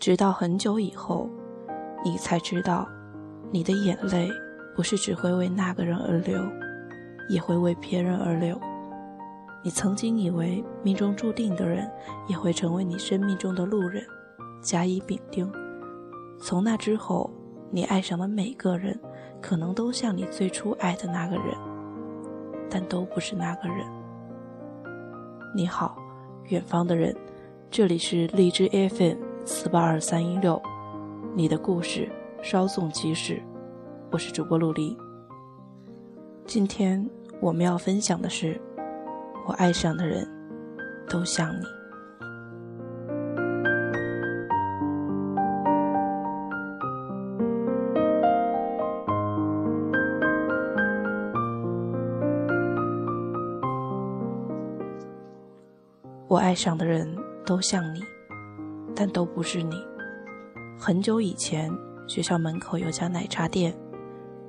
直到很久以后，你才知道，你的眼泪不是只会为那个人而流，也会为别人而流。你曾经以为命中注定的人也会成为你生命中的路人，甲乙丙丁。从那之后，你爱上的每个人，可能都像你最初爱的那个人，但都不是那个人。你好，远方的人，这里是荔枝 FM 四八二三一六，你的故事稍纵即逝，我是主播陆离。今天我们要分享的是。我爱上的人，都像你。我爱上的人都像你，但都不是你。很久以前，学校门口有家奶茶店，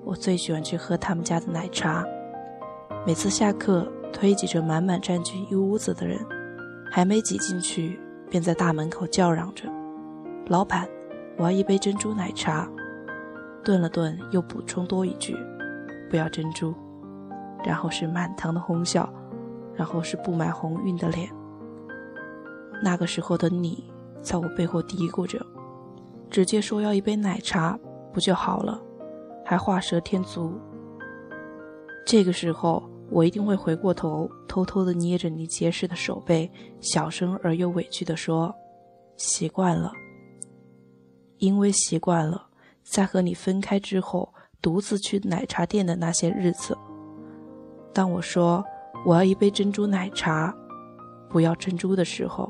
我最喜欢去喝他们家的奶茶。每次下课。推挤着满满占据一屋子的人，还没挤进去，便在大门口叫嚷着：“老板，我要一杯珍珠奶茶。”顿了顿，又补充多一句：“不要珍珠。”然后是满堂的哄笑，然后是布满红晕的脸。那个时候的你，在我背后嘀咕着：“直接说要一杯奶茶不就好了？”还画蛇添足。这个时候。我一定会回过头，偷偷的捏着你结实的手背，小声而又委屈的说：“习惯了，因为习惯了，在和你分开之后，独自去奶茶店的那些日子。当我说我要一杯珍珠奶茶，不要珍珠的时候，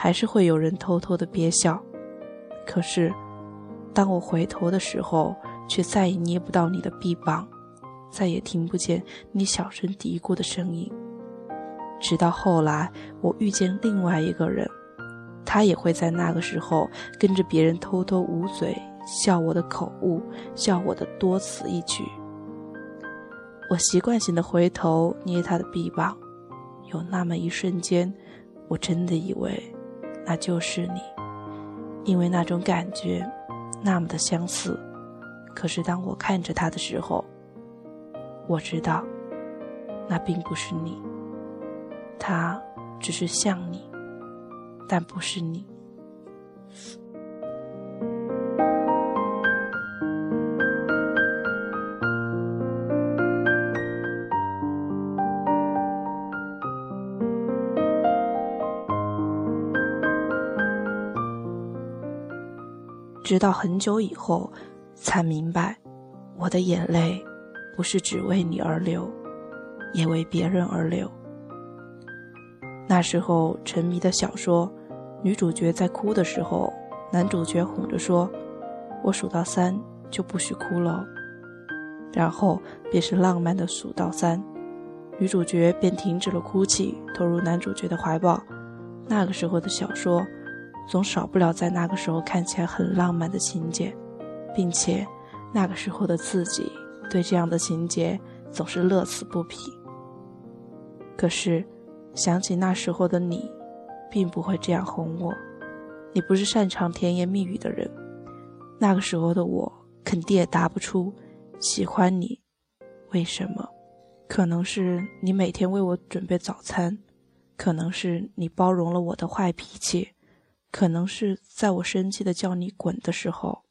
还是会有人偷偷的憋笑。可是，当我回头的时候，却再也捏不到你的臂膀。”再也听不见你小声嘀咕的声音。直到后来，我遇见另外一个人，他也会在那个时候跟着别人偷偷捂嘴，笑我的口误，笑我的多此一举。我习惯性的回头捏他的臂膀，有那么一瞬间，我真的以为那就是你，因为那种感觉那么的相似。可是当我看着他的时候，我知道，那并不是你，他只是像你，但不是你。直到很久以后，才明白，我的眼泪。不是只为你而流，也为别人而流。那时候沉迷的小说，女主角在哭的时候，男主角哄着说：“我数到三就不许哭了。”然后便是浪漫的数到三，女主角便停止了哭泣，投入男主角的怀抱。那个时候的小说，总少不了在那个时候看起来很浪漫的情节，并且那个时候的自己。对这样的情节总是乐此不疲。可是，想起那时候的你，并不会这样哄我。你不是擅长甜言蜜语的人，那个时候的我肯定也答不出喜欢你。为什么？可能是你每天为我准备早餐，可能是你包容了我的坏脾气，可能是在我生气的叫你滚的时候，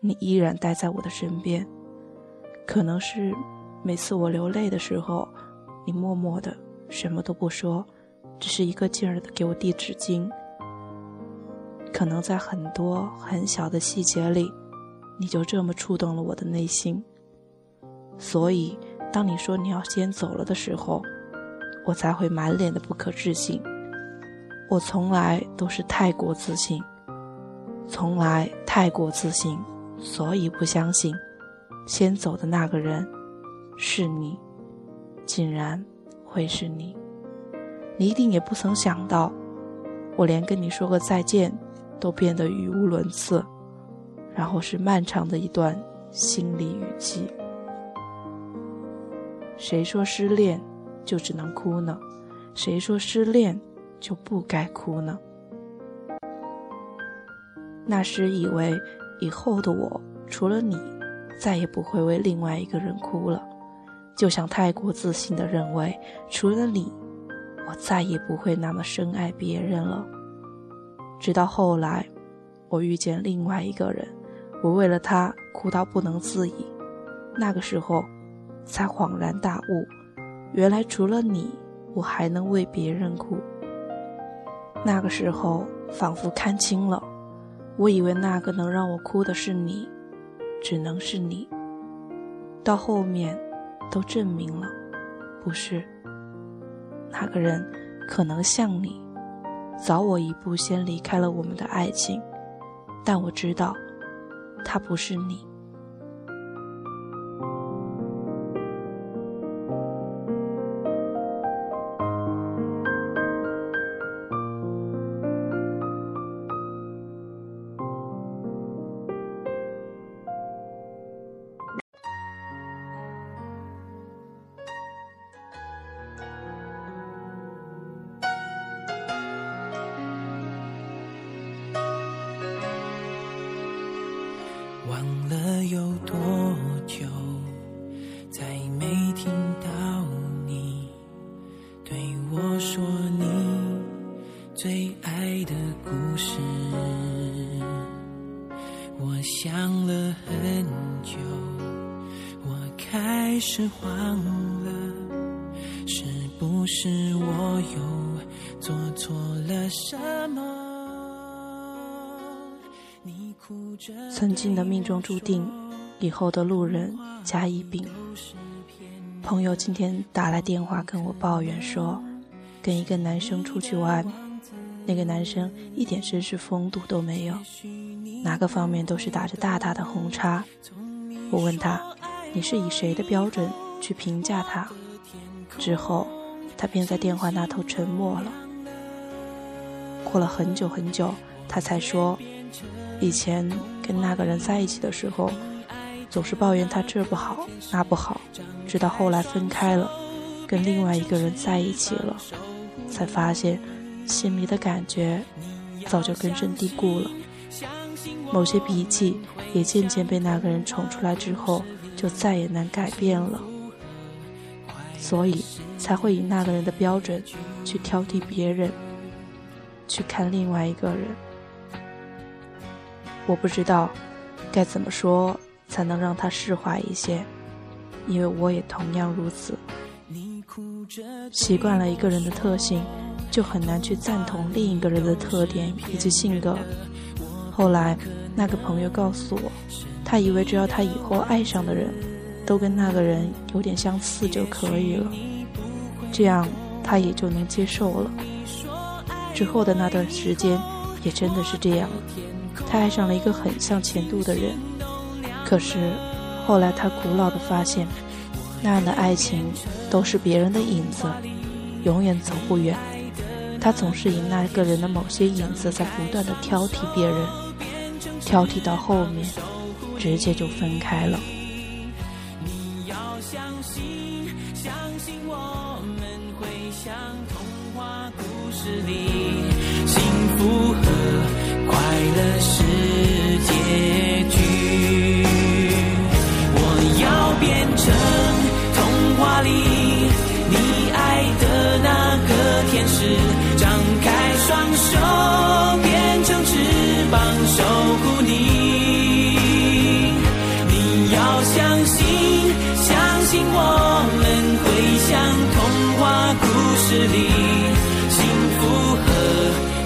你依然待在我的身边。可能是每次我流泪的时候，你默默的什么都不说，只是一个劲儿的给我递纸巾。可能在很多很小的细节里，你就这么触动了我的内心。所以，当你说你要先走了的时候，我才会满脸的不可置信。我从来都是太过自信，从来太过自信，所以不相信。先走的那个人，是你，竟然会是你。你一定也不曾想到，我连跟你说个再见，都变得语无伦次。然后是漫长的一段心理雨季。谁说失恋就只能哭呢？谁说失恋就不该哭呢？那时以为以后的我除了你，再也不会为另外一个人哭了，就像太过自信的认为除了你，我再也不会那么深爱别人了。直到后来，我遇见另外一个人，我为了他哭到不能自已，那个时候，才恍然大悟，原来除了你，我还能为别人哭。那个时候，仿佛看清了，我以为那个能让我哭的是你，只能是你。到后面，都证明了，不是。那个人可能像你。早我一步先离开了我们的爱情，但我知道，他不是你。曾经的命中注定，以后的路人甲乙丙。朋友今天打来电话跟我抱怨说，跟一个男生出去玩，那个男生一点绅士风度都没有，哪个方面都是打着大大的红叉。我问他，你是以谁的标准去评价他？之后，他便在电话那头沉默了。过了很久很久，他才说。以前跟那个人在一起的时候，总是抱怨他这不好那不好，直到后来分开了，跟另外一个人在一起了，才发现心里的感觉早就根深蒂固了。某些脾气也渐渐被那个人宠出来之后，就再也难改变了。所以才会以那个人的标准去挑剔别人，去看另外一个人。我不知道该怎么说才能让他释怀一些，因为我也同样如此。习惯了一个人的特性，就很难去赞同另一个人的特点以及性格。后来，那个朋友告诉我，他以为只要他以后爱上的人都跟那个人有点相似就可以了，这样他也就能接受了。之后的那段时间，也真的是这样。他爱上了一个很像前度的人，可是后来他古老的发现，那样的爱情都是别人的影子，永远走不远。他总是以那个人的某些影子在不断的挑剔别人，挑剔到后面，直接就分开了。你要相信，相信我们会像童话故事里信我们会像童话故事里幸福和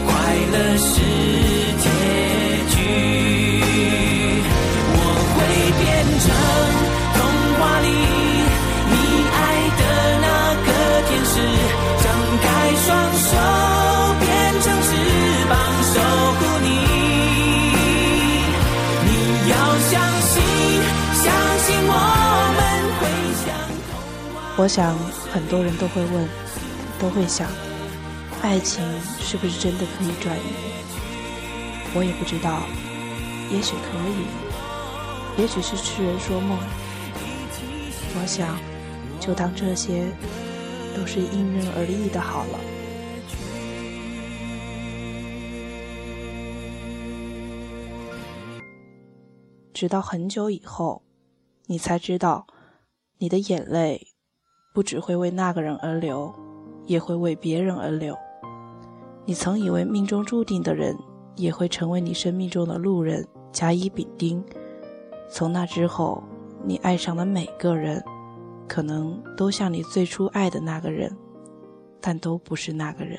快乐是。我想很多人都会问，都会想，爱情是不是真的可以转移？我也不知道，也许可以，也许是痴人说梦。我想，就当这些都是因人而异的好了。直到很久以后，你才知道，你的眼泪不只会为那个人而流，也会为别人而流。你曾以为命中注定的人，也会成为你生命中的路人，甲乙丙丁。从那之后，你爱上的每个人，可能都像你最初爱的那个人，但都不是那个人。